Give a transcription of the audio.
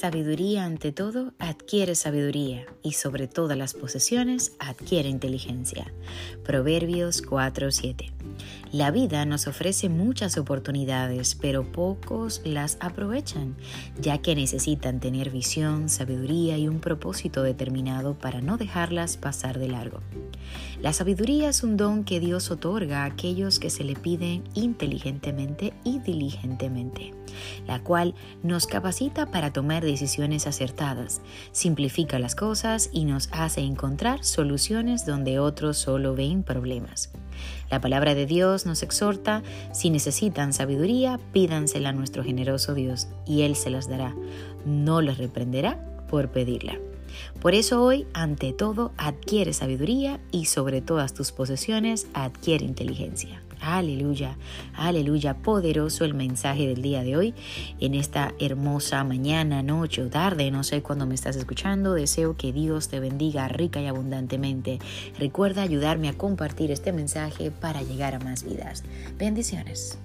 sabiduría ante todo, adquiere sabiduría y sobre todas las posesiones adquiere inteligencia. Proverbios 4:7. La vida nos ofrece muchas oportunidades, pero pocos las aprovechan, ya que necesitan tener visión, sabiduría y un propósito determinado para no dejarlas pasar de largo. La sabiduría es un don que Dios otorga a aquellos que se le piden inteligentemente y diligentemente, la cual nos capacita para tomar decisiones acertadas, simplifica las cosas y nos hace encontrar soluciones donde otros solo ven problemas. La palabra de Dios nos exhorta, si necesitan sabiduría, pídansela a nuestro generoso Dios, y Él se las dará. No les reprenderá por pedirla. Por eso hoy, ante todo, adquiere sabiduría y sobre todas tus posesiones, adquiere inteligencia. Aleluya, aleluya, poderoso el mensaje del día de hoy. En esta hermosa mañana, noche o tarde, no sé cuándo me estás escuchando, deseo que Dios te bendiga rica y abundantemente. Recuerda ayudarme a compartir este mensaje para llegar a más vidas. Bendiciones.